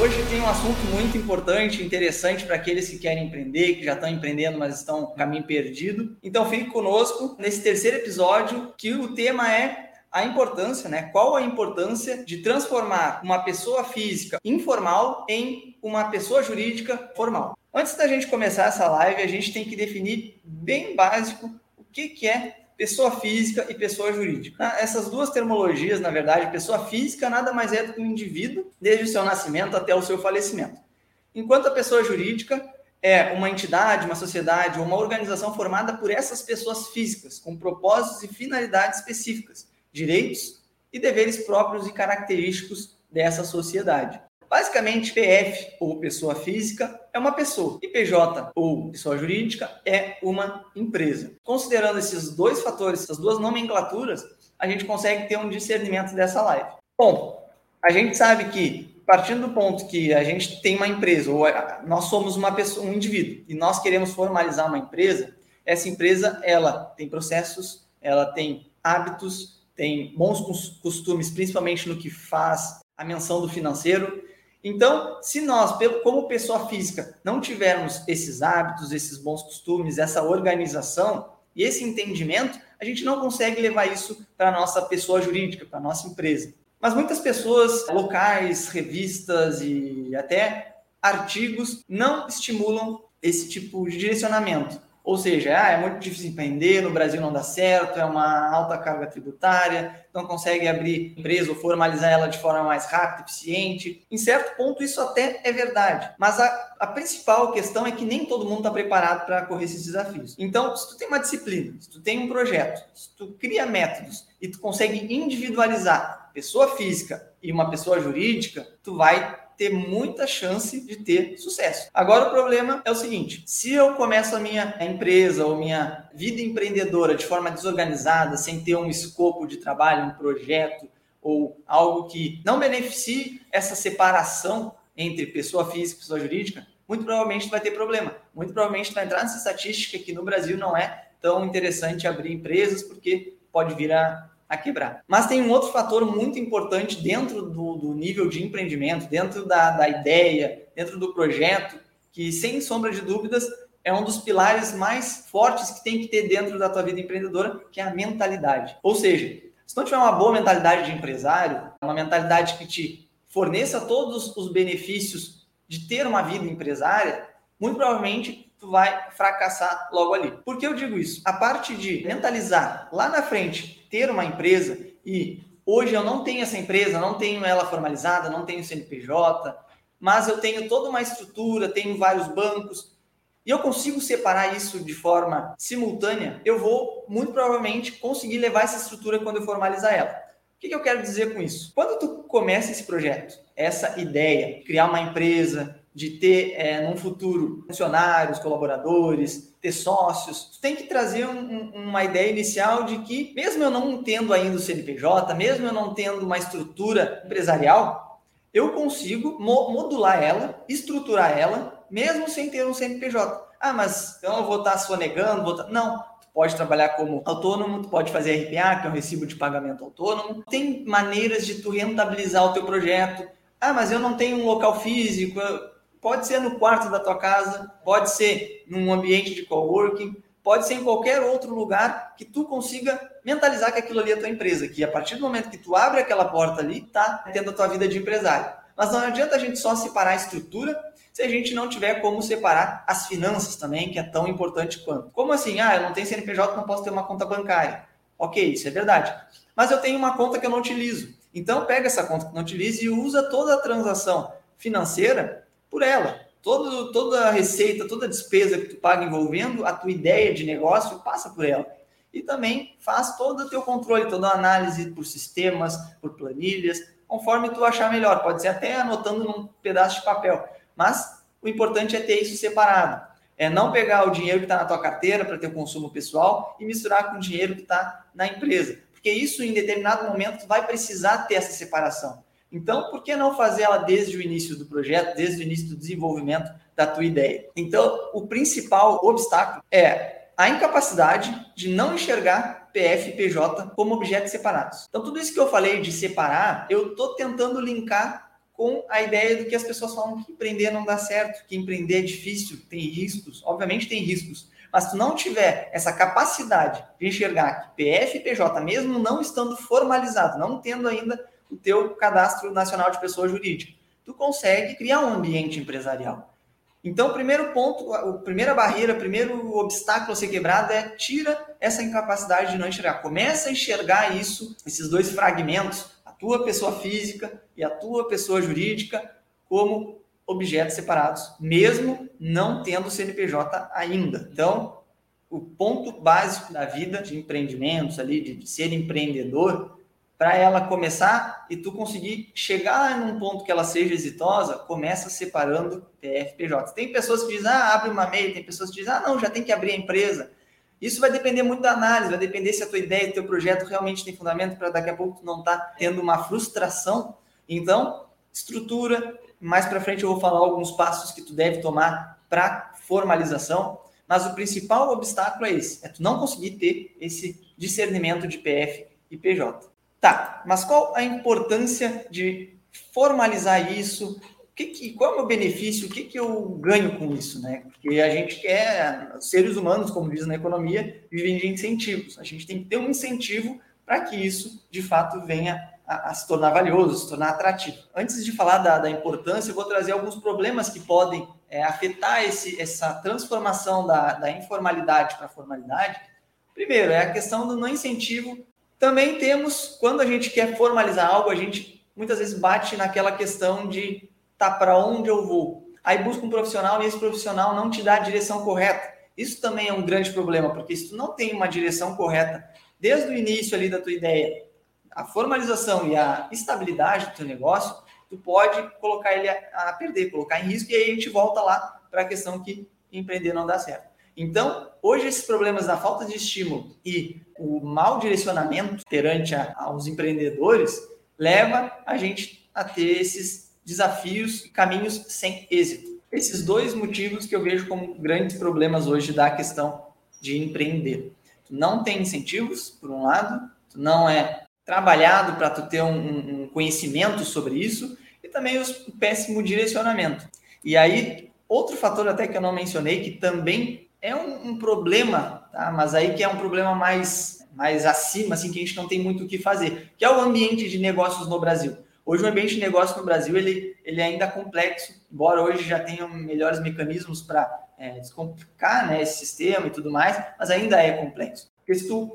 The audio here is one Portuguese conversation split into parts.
Hoje tem um assunto muito importante, interessante para aqueles que querem empreender, que já estão empreendendo, mas estão caminho perdido. Então fique conosco nesse terceiro episódio, que o tema é a importância, né? Qual a importância de transformar uma pessoa física informal em uma pessoa jurídica formal? Antes da gente começar essa live, a gente tem que definir bem básico o que, que é pessoa física e pessoa jurídica. Ah, essas duas terminologias, na verdade, pessoa física nada mais é do que um indivíduo desde o seu nascimento até o seu falecimento. Enquanto a pessoa jurídica é uma entidade, uma sociedade ou uma organização formada por essas pessoas físicas, com propósitos e finalidades específicas, direitos e deveres próprios e característicos dessa sociedade. Basicamente, PF ou pessoa física é uma pessoa e PJ ou pessoa jurídica é uma empresa. Considerando esses dois fatores, essas duas nomenclaturas, a gente consegue ter um discernimento dessa live. Bom, a gente sabe que partindo do ponto que a gente tem uma empresa ou nós somos uma pessoa, um indivíduo e nós queremos formalizar uma empresa, essa empresa ela tem processos, ela tem hábitos, tem bons costumes, principalmente no que faz a menção do financeiro, então, se nós, como pessoa física, não tivermos esses hábitos, esses bons costumes, essa organização e esse entendimento, a gente não consegue levar isso para a nossa pessoa jurídica, para a nossa empresa. Mas muitas pessoas, locais, revistas e até artigos não estimulam esse tipo de direcionamento. Ou seja, ah, é muito difícil empreender, no Brasil não dá certo, é uma alta carga tributária, não consegue abrir empresa ou formalizar ela de forma mais rápida, eficiente. Em certo ponto, isso até é verdade. Mas a, a principal questão é que nem todo mundo está preparado para correr esses desafios. Então, se tu tem uma disciplina, se tu tem um projeto, se tu cria métodos e tu consegue individualizar pessoa física e uma pessoa jurídica, tu vai ter muita chance de ter sucesso. Agora o problema é o seguinte: se eu começo a minha empresa ou minha vida empreendedora de forma desorganizada, sem ter um escopo de trabalho, um projeto ou algo que não beneficie essa separação entre pessoa física e pessoa jurídica, muito provavelmente vai ter problema. Muito provavelmente vai entrar nessa estatística que no Brasil não é tão interessante abrir empresas porque pode vir a quebrar. Mas tem um outro fator muito importante dentro do, do nível de empreendimento, dentro da, da ideia, dentro do projeto, que sem sombra de dúvidas é um dos pilares mais fortes que tem que ter dentro da tua vida empreendedora, que é a mentalidade. Ou seja, se não tiver uma boa mentalidade de empresário, uma mentalidade que te forneça todos os benefícios de ter uma vida empresária, muito provavelmente tu vai fracassar logo ali. Por que eu digo isso? A parte de mentalizar lá na frente, ter uma empresa e hoje eu não tenho essa empresa, não tenho ela formalizada, não tenho CNPJ, mas eu tenho toda uma estrutura, tenho vários bancos e eu consigo separar isso de forma simultânea, eu vou muito provavelmente conseguir levar essa estrutura quando eu formalizar ela. O que, eu quero dizer com isso? Quando tu começa esse projeto, essa ideia, criar uma empresa, de ter é, num futuro funcionários, colaboradores, ter sócios, tu tem que trazer um, um, uma ideia inicial de que, mesmo eu não tendo ainda o CNPJ, mesmo eu não tendo uma estrutura empresarial, eu consigo mo modular ela, estruturar ela, mesmo sem ter um CNPJ. Ah, mas então eu vou estar sonegando, vou estar... Não, tu pode trabalhar como autônomo, tu pode fazer RPA, que é um recibo de pagamento autônomo. Tem maneiras de tu rentabilizar o teu projeto. Ah, mas eu não tenho um local físico, Pode ser no quarto da tua casa, pode ser num ambiente de coworking, pode ser em qualquer outro lugar que tu consiga mentalizar que aquilo ali é tua empresa, que a partir do momento que tu abre aquela porta ali, tá tendo a tua vida de empresário. Mas não adianta a gente só separar a estrutura se a gente não tiver como separar as finanças também, que é tão importante quanto. Como assim? Ah, eu não tenho CNPJ, não posso ter uma conta bancária. Ok, isso é verdade. Mas eu tenho uma conta que eu não utilizo. Então pega essa conta que não utiliza e usa toda a transação financeira por ela. Todo, toda a receita, toda a despesa que tu paga envolvendo a tua ideia de negócio passa por ela. E também faz todo o teu controle, toda a análise por sistemas, por planilhas, conforme tu achar melhor. Pode ser até anotando num pedaço de papel. Mas o importante é ter isso separado. É não pegar o dinheiro que está na tua carteira para ter consumo pessoal e misturar com o dinheiro que está na empresa. Porque isso, em determinado momento, vai precisar ter essa separação. Então, por que não fazer ela desde o início do projeto, desde o início do desenvolvimento da tua ideia? Então, o principal obstáculo é a incapacidade de não enxergar PF e PJ como objetos separados. Então, tudo isso que eu falei de separar, eu estou tentando linkar com a ideia do que as pessoas falam que empreender não dá certo, que empreender é difícil, tem riscos. Obviamente tem riscos, mas se não tiver essa capacidade de enxergar que PF e PJ, mesmo não estando formalizado, não tendo ainda o teu cadastro nacional de pessoa jurídica, tu consegue criar um ambiente empresarial. Então, o primeiro ponto, a primeira barreira, o primeiro obstáculo a ser quebrado é tira essa incapacidade de não enxergar. Começa a enxergar isso, esses dois fragmentos, tua pessoa física e a tua pessoa jurídica como objetos separados, mesmo não tendo CNPJ ainda. Então, o ponto básico da vida de empreendimentos ali, de ser empreendedor, para ela começar e tu conseguir chegar num ponto que ela seja exitosa, começa separando PFPJ. Tem pessoas que dizem, ah, abre uma MEI, tem pessoas que dizem, ah, não, já tem que abrir a empresa. Isso vai depender muito da análise, vai depender se a tua ideia, o teu projeto realmente tem fundamento para daqui a pouco tu não tá tendo uma frustração. Então, estrutura, mais para frente eu vou falar alguns passos que tu deve tomar para formalização, mas o principal obstáculo é esse, é tu não conseguir ter esse discernimento de PF e PJ. Tá, mas qual a importância de formalizar isso, que, que, qual é o meu benefício, o que, que eu ganho com isso, né? Porque a gente quer, seres humanos, como diz na economia, vivem de incentivos. A gente tem que ter um incentivo para que isso, de fato, venha a, a, se tornar valioso, se tornar atrativo. Antes de falar da, da importância, eu vou trazer alguns problemas que podem é, afetar esse, essa transformação da, da informalidade para a formalidade. Primeiro, é a questão do não incentivo. Também temos, quando a gente quer formalizar algo, a gente muitas vezes bate naquela questão de tá para onde eu vou. Aí busca um profissional e esse profissional não te dá a direção correta. Isso também é um grande problema, porque se tu não tem uma direção correta desde o início ali da tua ideia, a formalização e a estabilidade do teu negócio, tu pode colocar ele a, perder, colocar em risco, e aí a gente volta lá para a questão que empreender não dá certo. Então, hoje esses problemas da falta de estímulo e o mau direcionamento perante a, aos empreendedores leva a gente a ter esses desafios e caminhos sem êxito. Esses dois motivos que eu vejo como grandes problemas hoje da questão de empreender. Tu não tem incentivos, por um lado, tu não é trabalhado para tu ter um, um, conhecimento sobre isso e também o péssimo direcionamento. E aí, outro fator até que eu não mencionei, que também é um, um problema, tá? mas aí que é um problema mais, mais acima, assim, que a gente não tem muito o que fazer, que é o ambiente de negócios no Brasil. Hoje o ambiente de negócio no Brasil ele, ele é ainda complexo, embora hoje já tenham melhores mecanismos para é, descomplicar né, esse sistema e tudo mais, mas ainda é complexo. Porque se tu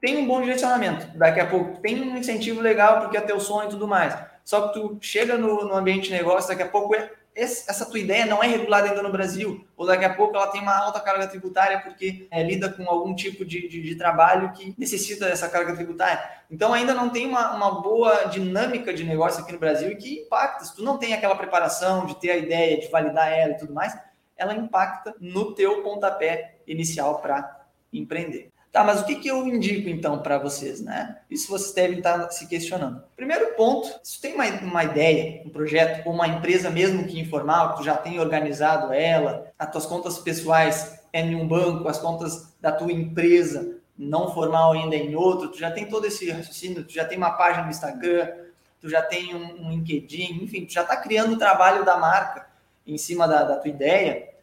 tem um bom direcionamento, daqui a pouco tem um incentivo legal porque é teu sonho e tudo mais, só que tu chega no, no ambiente de negócio, daqui a pouco é essa tua ideia não é regulada ainda no Brasil, ou daqui a pouco ela tem uma alta carga tributária porque é, lida com algum tipo de, de, de, trabalho que necessita dessa carga tributária. Então ainda não tem uma, uma boa dinâmica de negócio aqui no Brasil e que impacta. Se tu não tem aquela preparação de ter a ideia, de validar ela e tudo mais, ela impacta no teu pontapé inicial para empreender. Tá, mas o que, que eu indico então para vocês, né? Isso vocês devem estar se questionando. Primeiro ponto, se tem uma, uma ideia, um projeto, ou uma empresa mesmo que informal, que tu já tem organizado ela, as tuas contas pessoais é em um banco, as contas da tua empresa não formal ainda é em outro, tu já tem todo esse raciocínio, tu já tem uma página no Instagram, tu já tem um, um LinkedIn, enfim, tu já está criando o trabalho da marca em cima da, da tua ideia,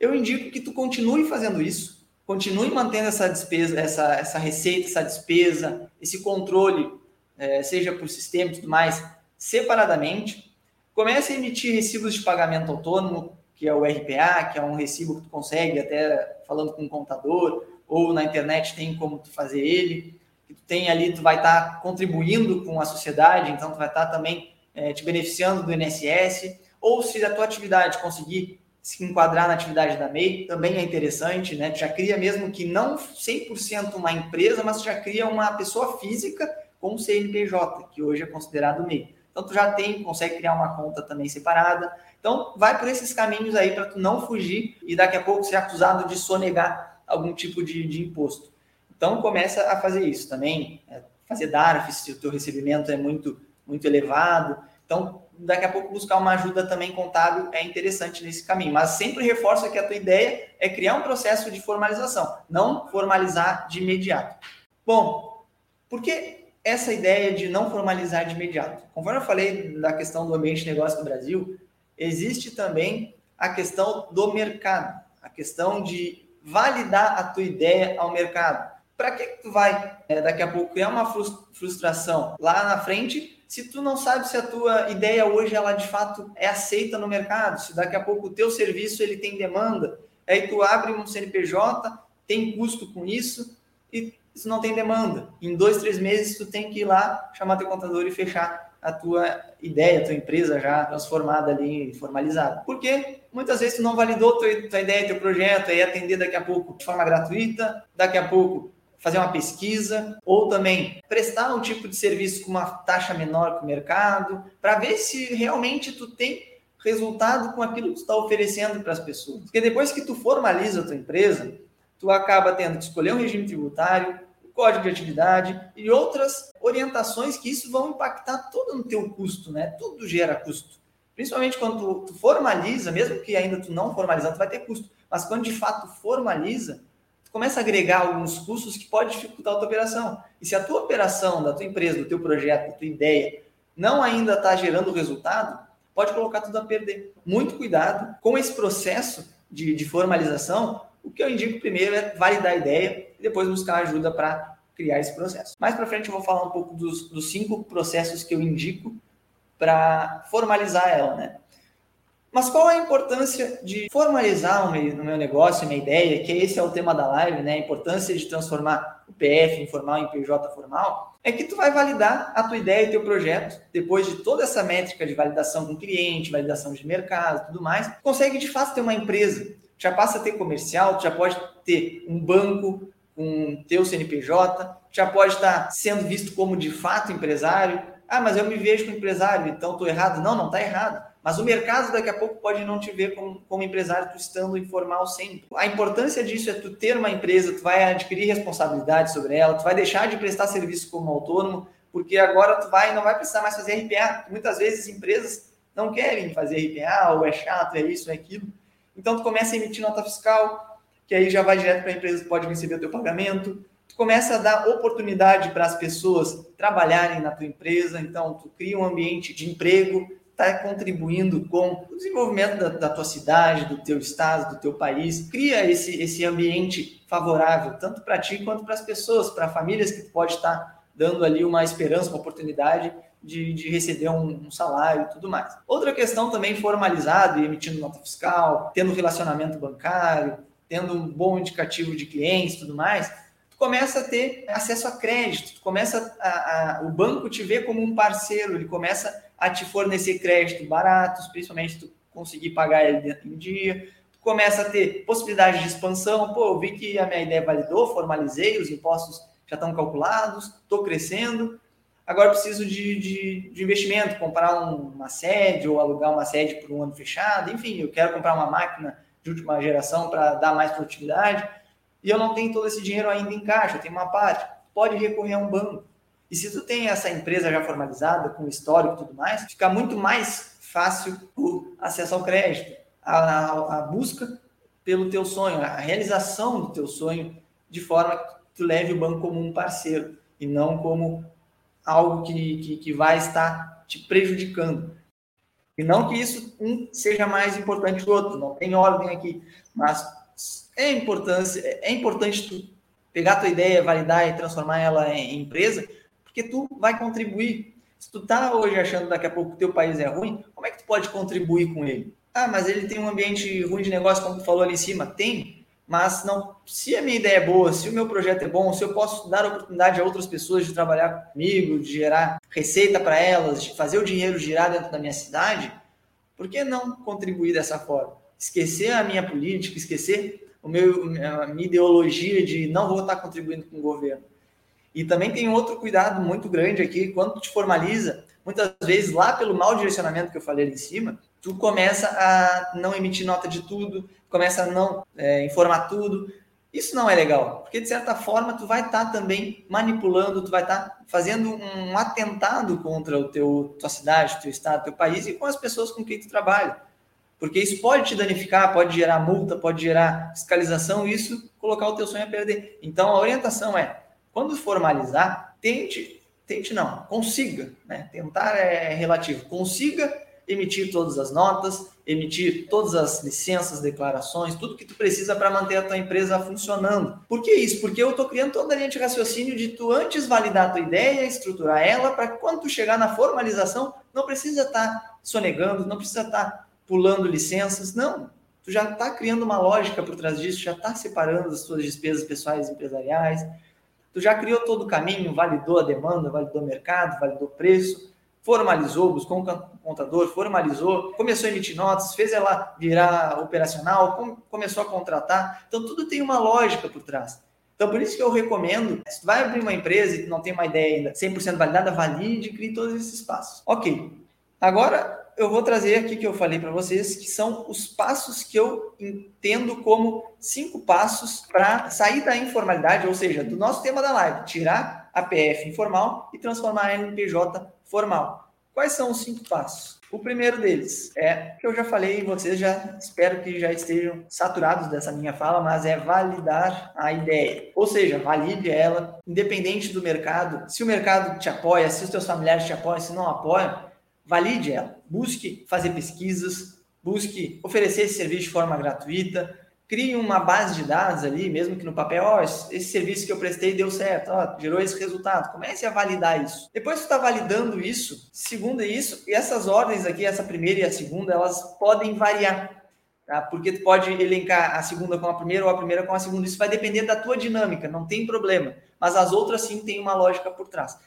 eu indico que tu continue fazendo isso, continue mantendo essa despesa, essa, essa receita, essa despesa, esse controle, é, seja por sistema e tudo mais, separadamente. Comece a emitir recibos de pagamento autônomo, que é o RPA, que é um recibo que tu consegue até falando com o contador, ou na internet tem como tu fazer ele. Que tu tem ali, tu vai estar tá contribuindo com a sociedade, então tu vai estar tá também é, te beneficiando do INSS. Ou se a tua atividade conseguir se enquadrar na atividade da MEI, também é interessante, né? Já cria mesmo que não 100% uma empresa, mas já cria uma pessoa física com CNPJ, que hoje é considerado MEI. Então tu já tem, consegue criar uma conta também separada. Então vai por esses caminhos aí para tu não fugir e daqui a pouco ser acusado de sonegar algum tipo de, de imposto. Então começa a fazer isso também, é, fazer DARF se o teu recebimento é muito muito elevado. Então daqui a pouco buscar uma ajuda também contábil é interessante nesse caminho. Mas sempre reforça que a tua ideia é criar um processo de formalização, não formalizar de imediato. Bom, por que essa ideia de não formalizar de imediato. Conforme eu falei da questão do ambiente de negócio no Brasil, existe também a questão do mercado, a questão de validar a tua ideia ao mercado. Para que, tu vai é, daqui a pouco criar uma frustração lá na frente se tu não sabe se a tua ideia hoje ela de fato é aceita no mercado, se daqui a pouco o teu serviço ele tem demanda, aí tu abre um CNPJ, tem custo com isso e isso não tem demanda. Em dois, três meses, tu tem que ir lá, chamar teu contador e fechar a tua ideia, a tua empresa já transformada ali, formalizada. Porque muitas vezes tu não validou tua, tua ideia, teu projeto, aí atender daqui a pouco de forma gratuita, daqui a pouco fazer uma pesquisa, ou também prestar um tipo de serviço com uma taxa menor que o mercado, para ver se realmente tu tem resultado com aquilo que tu está oferecendo para as pessoas. Porque depois que tu formaliza a tua empresa, tu acaba tendo que escolher um regime tributário, código de atividade e outras orientações que isso vão impactar todo no teu custo, né? Tudo gera custo. Principalmente quando tu, tu formaliza, mesmo que ainda tu não formalizando, tu vai ter custo. Mas quando de fato formaliza, começa a agregar alguns custos que pode dificultar a tua operação. E se a tua operação, da tua empresa, do teu projeto, da tua ideia, não ainda está gerando resultado, pode colocar tudo a perder. Muito cuidado com esse processo de, de formalização, o que eu indico primeiro é validar a ideia e depois buscar ajuda para criar esse processo. Mais para frente eu vou falar um pouco dos, dos cinco processos que eu indico para formalizar ela, né? Mas qual é a importância de formalizar no meu negócio, minha ideia, que esse é o tema da live, né? A importância de transformar o PF informal em PJ formal, é que tu vai validar a tua ideia e teu projeto, depois de toda essa métrica de validação com cliente, validação de mercado, tudo mais, consegue de fato ter uma empresa já passa a ter comercial, já pode ter um banco com teu CNPJ, já pode estar sendo visto como de fato empresário. Ah, mas eu me vejo como empresário, então estou errado. Não, não está errado. Mas o mercado daqui a pouco pode não te ver como, como empresário, tu estando informal sempre. A importância disso é tu ter uma empresa, tu vai adquirir responsabilidade sobre ela, tu vai deixar de prestar serviço como autônomo, porque agora tu vai não vai precisar mais fazer RPA. Muitas vezes empresas não querem fazer RPA, ou é chato, é isso, é aquilo. Então, tu começa a emitir nota fiscal, que aí já vai direto para a empresa que pode receber o teu pagamento. Tu começa a dar oportunidade para as pessoas trabalharem na tua empresa. Então, tu cria um ambiente de emprego, está contribuindo com o desenvolvimento da, da, tua cidade, do teu estado, do teu país. Cria esse, esse ambiente favorável, tanto para ti quanto para as pessoas, para famílias que pode estar dando ali uma esperança, uma oportunidade de, de receber um, um, salário e tudo mais. Outra questão também formalizado emitindo nota fiscal, tendo relacionamento bancário, tendo um bom indicativo de clientes e tudo mais, tu começa a ter acesso a crédito, tu começa a, a, o banco te vê como um parceiro, ele começa a te fornecer crédito baratos, principalmente tu conseguir pagar ele em dia, tu começa a ter possibilidade de expansão, pô, eu vi que a minha ideia validou, formalizei, os impostos já estão calculados, estou crescendo, Agora preciso de, de, de investimento, comprar um, uma sede ou alugar uma sede por um ano fechado. Enfim, eu quero comprar uma máquina de última geração para dar mais produtividade e eu não tenho todo esse dinheiro ainda em caixa, eu tenho uma parte. Pode recorrer a um banco. E se tu tem essa empresa já formalizada, com histórico e tudo mais, fica muito mais fácil o acesso ao crédito, a, a, a busca pelo teu sonho, a realização do teu sonho, de forma que tu leve o banco como um parceiro e não como algo que, que, que vai estar te prejudicando. E não que isso um seja mais importante que o outro, não tem ordem aqui, mas é, importância, é importante tu pegar a tua ideia, validar e transformar ela em empresa, porque tu vai contribuir. Se tu tá hoje achando daqui a pouco que teu país é ruim, como é que tu pode contribuir com ele? Ah, mas ele tem um ambiente ruim de negócio, como tu falou ali em cima. Tem, mas não, se a minha ideia é boa, se o meu projeto é bom, se eu posso dar oportunidade a outras pessoas de trabalhar comigo, de gerar receita para elas, de fazer o dinheiro girar dentro da minha cidade, por que não contribuir dessa forma? Esquecer a minha política, esquecer o meu, a minha ideologia de não vou estar contribuindo com o governo. E também tem outro cuidado muito grande aqui, quando te formaliza, muitas vezes lá pelo mau direcionamento que eu falei ali em cima, tu começa a não emitir nota de tudo, começa a não é, informar tudo. Isso não é legal, porque de certa forma tu vai estar tá também manipulando, tu vai estar tá fazendo um atentado contra o teu tua cidade, teu estado, teu país e com as pessoas com quem tu trabalha. Porque isso pode te danificar, pode gerar multa, pode gerar fiscalização, isso colocar o teu sonho a perder. Então a orientação é, quando formalizar, tente tente não, consiga, né? Tentar é relativo, consiga emitir todas as notas, emitir todas as licenças, declarações, tudo que tu precisa para manter a tua empresa funcionando. Por que isso? Porque eu estou criando toda a linha de raciocínio de tu antes validar a tua ideia, estruturar ela, para quando tu chegar na formalização, não precisa estar tá sonegando, não precisa estar tá pulando licenças, não. Tu já está criando uma lógica por trás disso, já está separando as tuas despesas pessoais e empresariais, tu já criou todo o caminho, validou a demanda, validou o mercado, validou o preço, formalizou, buscou um contador, formalizou, começou a emitir notas, fez ela virar operacional, começou a contratar. Então, tudo tem uma lógica por trás. Então, por isso que eu recomendo, se tu vai abrir uma empresa e não tem uma ideia ainda 100% validada, valide e crie todos esses passos. Ok. Agora, eu vou trazer aqui que eu falei para vocês, que são os passos que eu entendo como cinco passos para sair da informalidade, ou seja, do nosso tema da live, tirar a PF informal e transformar ela em PJ formal. Quais são os cinco passos? O primeiro deles é que eu já falei, vocês já espero que já estejam saturados dessa minha fala, mas é validar a ideia. Ou seja, valide ela, independente do mercado. Se o mercado te apoia, se os teus familiares te apoiam, se não apoiam, valide ela. Busque fazer pesquisas, busque oferecer esse serviço de forma gratuita, crie uma base de dados ali, mesmo que no papel, ó, oh, esse serviço que eu prestei deu certo, ó, gerou esse resultado. Comece a validar isso. Depois que está validando isso, segundo isso, e essas ordens aqui, essa primeira e a segunda, elas podem variar. Tá? Porque tu pode elencar a segunda com a primeira ou a primeira com a segunda. Isso vai depender da tua dinâmica, não tem problema. Mas as outras sim têm uma lógica por trás.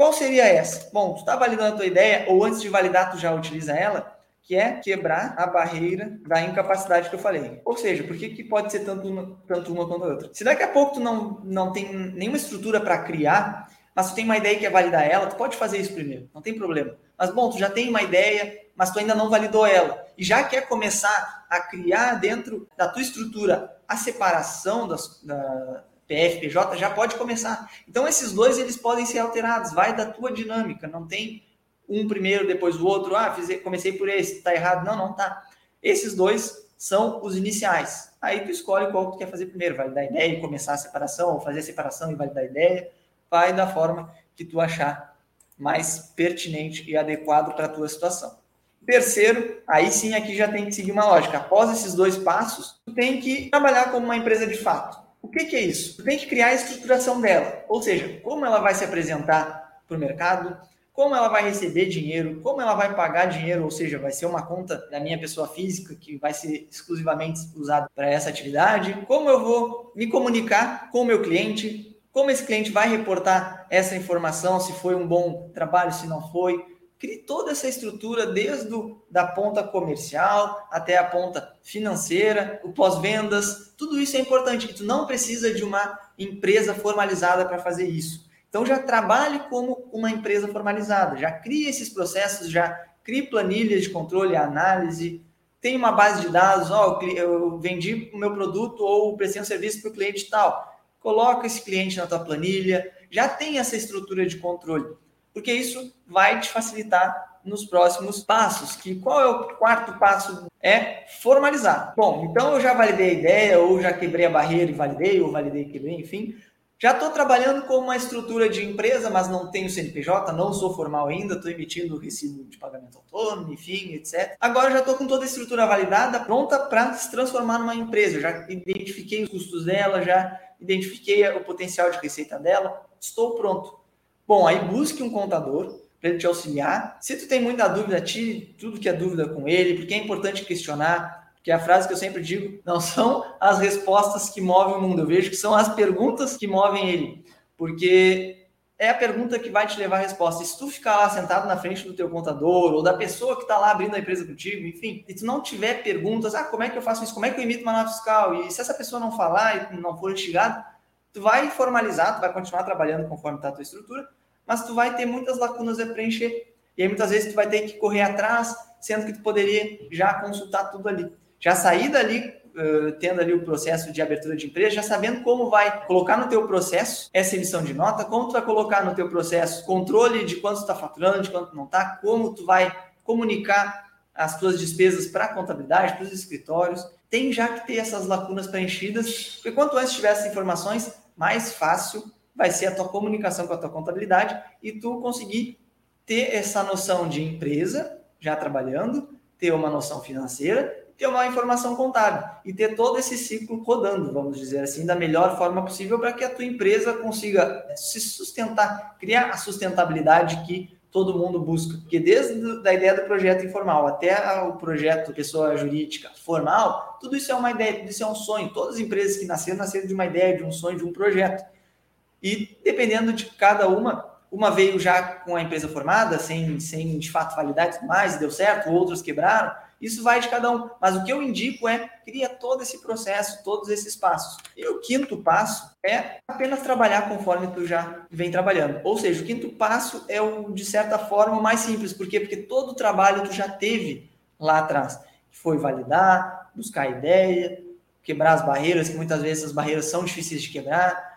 Qual seria essa? Bom, tu está validando a tua ideia, ou antes de validar, tu já utiliza ela, que é quebrar a barreira da incapacidade que eu falei. Ou seja, por que, que pode ser tanto uma, tanto uma quanto a outra? Se daqui a pouco tu não, não tem nenhuma estrutura para criar, mas tu tem uma ideia que é validar ela, tu pode fazer isso primeiro, não tem problema. Mas bom, tu já tem uma ideia, mas tu ainda não validou ela, e já quer começar a criar dentro da tua estrutura a separação das, da, PFPJ já pode começar. Então esses dois eles podem ser alterados, vai da tua dinâmica, não tem um primeiro depois o outro, ah, fiz, comecei por esse, tá errado. Não, não tá. Esses dois são os iniciais. Aí tu escolhe qual tu quer fazer primeiro, validar a ideia e começar a separação, ou fazer a separação e validar a ideia, vai da forma que tu achar mais pertinente e adequado para a tua situação. Terceiro, aí sim aqui já tem que seguir uma lógica. Após esses dois passos, tu tem que trabalhar como uma empresa de fato. O que, que é isso? Tu tem que criar a estruturação dela, ou seja, como ela vai se apresentar para o mercado, como ela vai receber dinheiro, como ela vai pagar dinheiro, ou seja, vai ser uma conta da minha pessoa física que vai ser exclusivamente usada para essa atividade, como eu vou me comunicar com o meu cliente, como esse cliente vai reportar essa informação, se foi um bom trabalho, se não foi, crie toda essa estrutura desde o, da ponta comercial até a ponta financeira, o pós-vendas, tudo isso é importante. E tu não precisa de uma empresa formalizada para fazer isso. Então já trabalhe como uma empresa formalizada, já crie esses processos, já crie planilhas de controle análise, tem uma base de dados, ó, oh, eu vendi o meu produto ou prestei um serviço para o cliente tal. Coloca esse cliente na tua planilha, já tem essa estrutura de controle porque isso vai te facilitar nos próximos passos. Que qual é o quarto passo? É formalizar. Bom, então eu já validei a ideia, ou já quebrei a barreira e validei, ou validei e quebrei, enfim. Já estou trabalhando com uma estrutura de empresa, mas não tenho CNPJ, não sou formal ainda, estou emitindo recibo de pagamento autônomo, enfim, etc. Agora já estou com toda a estrutura validada, pronta para se transformar numa empresa. Já identifiquei os custos dela, já identifiquei o potencial de receita dela, estou pronto. Bom, aí busque um contador para ele te auxiliar. Se tu tem muita dúvida, tire tudo que é dúvida com ele, porque é importante questionar. Porque a frase que eu sempre digo, não são as respostas que movem o mundo, eu vejo que são as perguntas que movem ele. Porque é a pergunta que vai te levar a resposta. E se tu ficar lá sentado na frente do teu contador ou da pessoa que está lá abrindo a empresa contigo, enfim, e tu não tiver perguntas, ah, como é que eu faço isso? Como é que eu emito uma nota fiscal? E se essa pessoa não falar e não for instigado, tu vai formalizar, tu vai continuar trabalhando conforme está a tua estrutura, mas tu vai ter muitas lacunas a preencher. E aí muitas vezes tu vai ter que correr atrás, sendo que tu poderia já consultar tudo ali. Já sair dali, uh, tendo ali o processo de abertura de empresa, já sabendo como vai colocar no teu processo essa emissão de nota, como tu vai colocar no teu processo controle de quanto tu está faturando, de quanto não está, como tu vai comunicar as tuas despesas para a contabilidade, para os escritórios. Tem já que ter essas lacunas preenchidas, porque quanto antes tiver essas informações, mais fácil vai ser a tua comunicação com a tua contabilidade e tu conseguir ter essa noção de empresa já trabalhando, ter uma noção financeira, ter uma informação contábil e ter todo esse ciclo rodando, vamos dizer assim, da melhor forma possível para que a tua empresa consiga se sustentar, criar a sustentabilidade que todo mundo busca. Porque desde a ideia do projeto informal até o projeto pessoa jurídica formal, tudo isso é uma ideia, tudo isso é um sonho. Todas as empresas que nasceram, nasceram de uma ideia, de um sonho, de um projeto. E dependendo de cada uma, uma veio já com a empresa formada, sem, sem de fato validade e mais, deu certo, outras quebraram. Isso vai de cada um. Mas o que eu indico é cria todo esse processo, todos esses passos. E o quinto passo é apenas trabalhar conforme tu já vem trabalhando. Ou seja, o quinto passo é o, de certa forma, mais simples. Por quê? Porque todo o trabalho tu já teve lá atrás. Foi validar, buscar ideia, quebrar as barreiras, que muitas vezes as barreiras são difíceis de quebrar,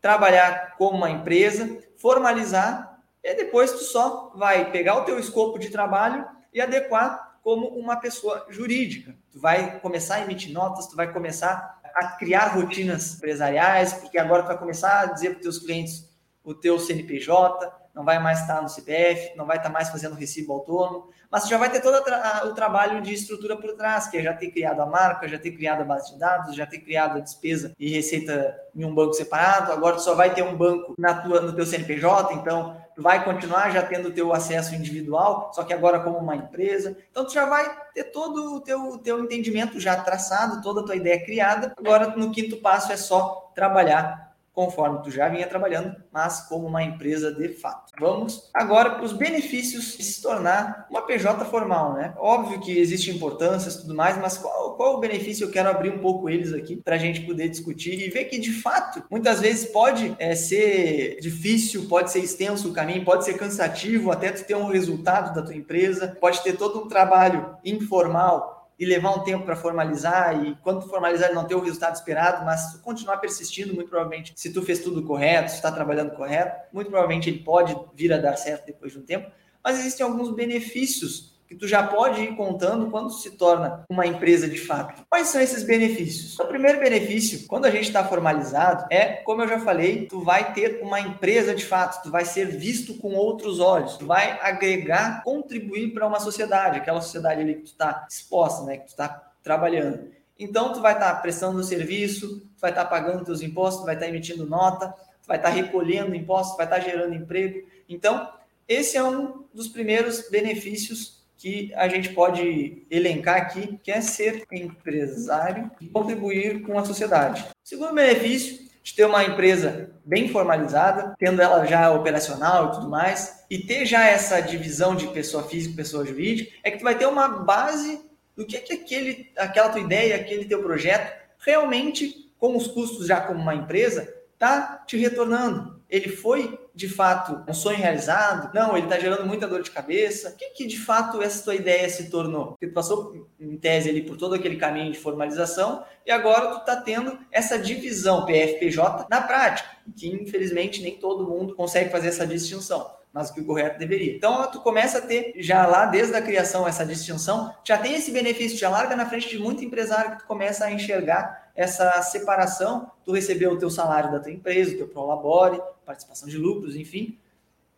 trabalhar como uma empresa, formalizar, e depois tu só vai pegar o teu escopo de trabalho e adequar como uma pessoa jurídica. Tu vai começar a emitir notas, tu vai começar a criar rotinas empresariais, porque agora tu vai começar a dizer para os teus clientes o teu CNPJ, não vai mais estar no CPF, não vai estar mais fazendo recibo autônomo, mas já vai ter todo o trabalho de estrutura por trás, que é já ter criado a marca, já ter criado a base de dados, já ter criado a despesa e receita em um banco separado. Agora tu só vai ter um banco na tua, no teu CNPJ, então tu vai continuar já tendo o teu acesso individual, só que agora como uma empresa. Então tu já vai ter todo o teu, teu entendimento já traçado, toda a tua ideia criada. Agora no quinto passo é só trabalhar conforme tu já vinha trabalhando, mas como uma empresa de fato. Vamos agora para os benefícios de se tornar uma PJ formal, né? Óbvio que existem importâncias e tudo mais, mas qual, qual o benefício? Eu quero abrir um pouco eles aqui para a gente poder discutir e ver que de fato, muitas vezes pode é, ser difícil, pode ser extenso o caminho, pode ser cansativo até tu ter um resultado da tua empresa, pode ter todo um trabalho informal e levar um tempo para formalizar e quando formalizar não ter o resultado esperado, mas continuar persistindo, muito provavelmente, se tu fez tudo correto, se está trabalhando correto, muito provavelmente ele pode vir a dar certo depois de um tempo. Mas existem alguns benefícios que tu já pode ir contando quando se torna uma empresa de fato. Quais são esses benefícios? O primeiro benefício, quando a gente está formalizado, é, como eu já falei, tu vai ter uma empresa de fato, tu vai ser visto com outros olhos, tu vai agregar, contribuir para uma sociedade, aquela sociedade ali que tu está exposta, né, que tu está trabalhando. Então, tu vai estar tá prestando serviço, tu vai estar tá pagando teus impostos, tu vai estar tá emitindo nota, tu vai estar tá recolhendo impostos, vai estar tá gerando emprego. Então, esse é um dos primeiros benefícios que a gente pode elencar aqui, que é ser empresário e contribuir com a sociedade. Segundo benefício, de ter uma empresa bem formalizada, tendo ela já operacional e tudo mais, e ter já essa divisão de pessoa física e pessoa jurídica, é que tu vai ter uma base do que, que aquele, aquela tua ideia, aquele teu projeto, realmente, com os custos já como uma empresa, tá te retornando ele foi de fato um sonho realizado? Não, ele está gerando muita dor de cabeça. O que, que de fato essa tua ideia se tornou? Porque tu passou em tese ali por todo aquele caminho de formalização e agora tu está tendo essa divisão PFPJ na prática, que infelizmente nem todo mundo consegue fazer essa distinção mas que o correto deveria. Então, tu começa a ter já lá desde a criação essa distinção, já tem esse benefício, já larga na frente de muito empresário que tu começa a enxergar essa separação, tu recebeu o teu salário da tua empresa, o teu prolabore, participação de lucros, enfim,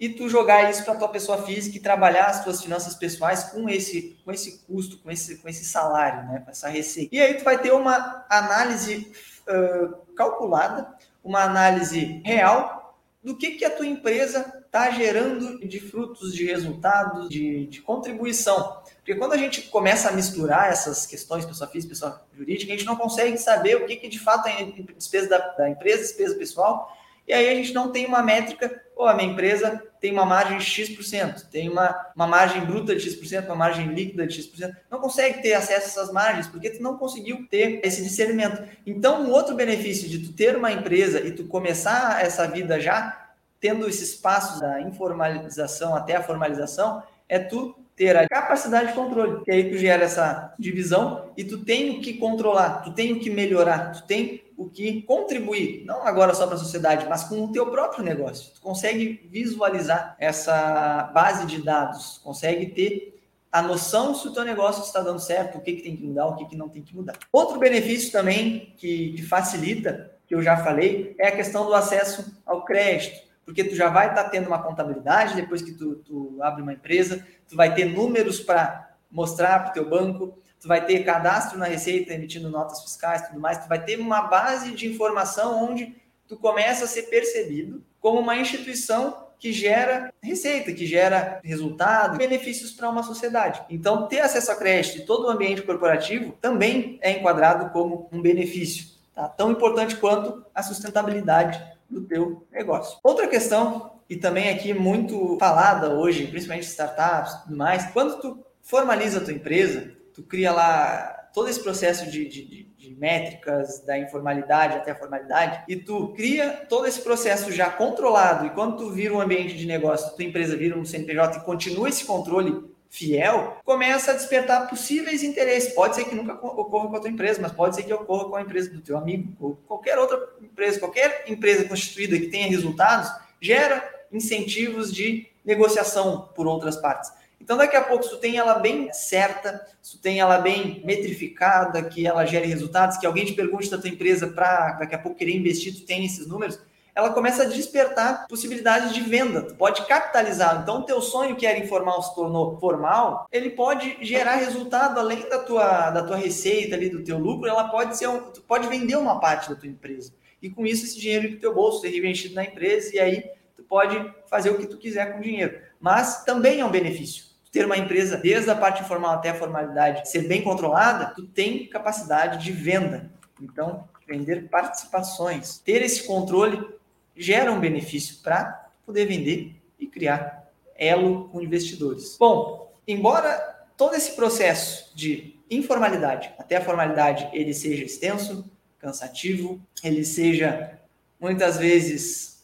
e tu jogar isso para tua pessoa física e trabalhar as tuas finanças pessoais com esse com esse custo, com esse com esse salário, né, com essa receita. E aí tu vai ter uma análise uh, calculada, uma análise real do que que a tua empresa está gerando de frutos, de resultados, de, de, contribuição. Porque quando a gente começa a misturar essas questões, pessoa física, pessoa jurídica, a gente não consegue saber o que, que de fato é despesa da, da empresa, despesa pessoal, e aí a gente não tem uma métrica, ou a minha empresa tem uma margem de X%, tem uma, uma margem bruta de X%, uma margem líquida de X%. Não consegue ter acesso a essas margens, porque tu não conseguiu ter esse discernimento. Então, um outro benefício de tu ter uma empresa e tu começar essa vida já tendo esses passos da informalização até a formalização, é tu ter a capacidade de controle, que aí tu gera essa divisão e tu tem o que controlar, tu tem o que melhorar, tu tem o que contribuir, não agora só para a sociedade, mas com o teu próprio negócio. Tu consegue visualizar essa base de dados, consegue ter a noção se o teu negócio está dando certo, o que, que tem que mudar, o que, que não tem que mudar. Outro benefício também que, que facilita que eu já falei é a questão do acesso ao crédito, porque tu já vai estar tá tendo uma contabilidade depois que tu, tu abre uma empresa, tu vai ter números para mostrar para o teu banco, tu vai ter cadastro na Receita emitindo notas fiscais, tudo mais, tu vai ter uma base de informação onde tu começa a ser percebido como uma instituição que gera receita, que gera resultado, benefícios para uma sociedade. Então, ter acesso a crédito e todo o ambiente corporativo também é enquadrado como um benefício, tá? tão importante quanto a sustentabilidade do teu negócio. Outra questão, e também aqui muito falada hoje, principalmente startups e tudo mais, quando tu formaliza a tua empresa, tu cria lá todo esse processo de, de, de, métricas, da informalidade até a formalidade, e tu cria todo esse processo já controlado, e quando tu vira um ambiente de negócio, tua empresa vira um CNPJ e continua esse controle fiel, começa a despertar possíveis interesses. Pode ser que nunca ocorra com a tua empresa, mas pode ser que ocorra com a empresa do teu amigo, ou qualquer outra empresa, qualquer empresa constituída que tenha resultados, gera incentivos de negociação por outras partes. Então, daqui a pouco, se tu tem ela bem certa, se tu tem ela bem metrificada, que ela gere resultados, que alguém te pergunte da tua empresa para daqui a pouco querer investir, tu tem esses números, ela começa a despertar possibilidades de venda. Tu pode capitalizar. Então, o teu sonho que era informal se tornou formal, ele pode gerar resultado além da tua, da tua receita ali, do teu lucro, ela pode ser um, tu pode vender uma parte da tua empresa. E com isso, esse dinheiro ir para o teu bolso, ser reinvestido na empresa, e aí tu pode fazer o que tu quiser com o dinheiro. Mas também é um benefício ter uma empresa, desde a parte informal até a formalidade, ser bem controlada, tu tem capacidade de venda. Então, vender participações, ter esse controle gera um benefício para poder vender e criar elo com investidores. Bom, embora todo esse processo de informalidade até a formalidade ele seja extenso, cansativo, ele seja muitas vezes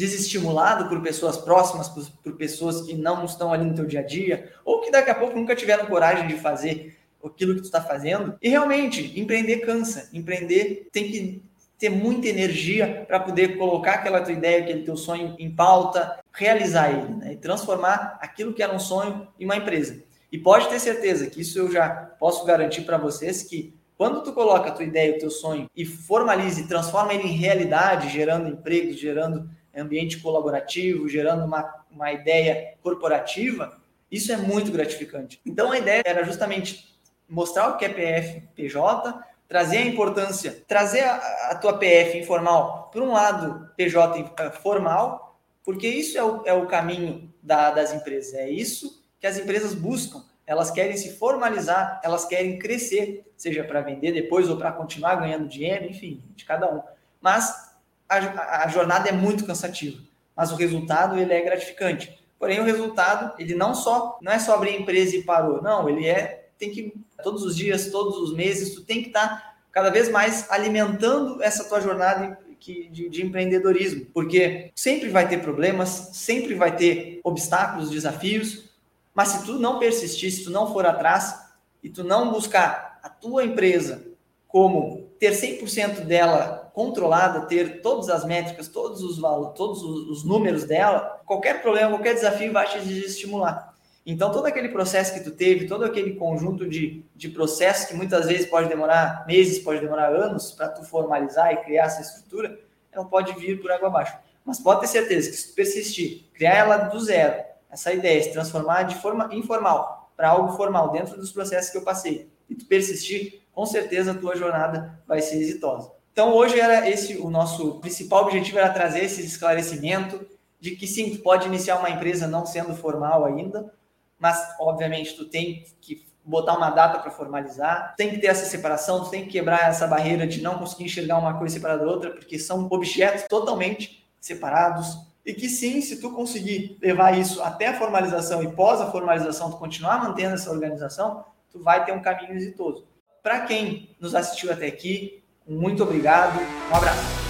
desestimulado por pessoas próximas, por, por, pessoas que não estão ali no teu dia a dia, ou que daqui a pouco nunca tiveram coragem de fazer aquilo que tu está fazendo. E realmente, empreender cansa. Empreender tem que ter muita energia para poder colocar aquela tua ideia, aquele teu sonho em pauta, realizar ele, né? e transformar aquilo que era um sonho em uma empresa. E pode ter certeza que isso eu já posso garantir para vocês que quando tu coloca a tua ideia, o teu sonho e formaliza e transforma ele em realidade, gerando empregos, gerando ambiente colaborativo, gerando uma, uma ideia corporativa, isso é muito gratificante. Então a ideia era justamente mostrar o que é PF PJ, trazer a importância, trazer a, a tua PF informal para um lado PJ eh, formal, porque isso é o, é o caminho da, das empresas, é isso que as empresas buscam. Elas querem se formalizar, elas querem crescer, seja para vender depois ou para continuar ganhando dinheiro, enfim, de cada um. Mas a, a jornada é muito cansativa, mas o resultado ele é gratificante. Porém, o resultado, ele não só não é só abrir a empresa e parou, não, ele é tem que todos os dias, todos os meses, tu tem que estar tá cada vez mais alimentando essa tua jornada de, de, empreendedorismo, porque sempre vai ter problemas, sempre vai ter obstáculos, desafios, mas se tu não persistir, se tu não for atrás e tu não buscar a tua empresa como ter 100% dela controlada, ter todas as métricas, todos os valores, todos os números dela, qualquer problema, qualquer desafio vai te estimular. Então, todo aquele processo que tu teve, todo aquele conjunto de, de processos que muitas vezes pode demorar meses, pode demorar anos para tu formalizar e criar essa estrutura, ela pode vir por água abaixo. Mas pode ter certeza que se tu persistir, criar ela do zero, essa ideia, se transformar de forma informal para algo formal dentro dos processos que eu passei, e tu persistir, com certeza a tua jornada vai ser exitosa. Então hoje era esse o nosso principal objetivo era trazer esse esclarecimento de que sim, tu pode iniciar uma empresa não sendo formal ainda, mas obviamente tu tem que botar uma data para formalizar, tem que ter essa separação, tem que quebrar essa barreira de não conseguir enxergar uma coisa separada da outra, porque são objetos totalmente separados, e que sim, se tu conseguir levar isso até a formalização e pós a formalização, tu continuar mantendo essa organização, tu vai ter um caminho exitoso. Para quem nos assistiu até aqui, muito obrigado, um abraço.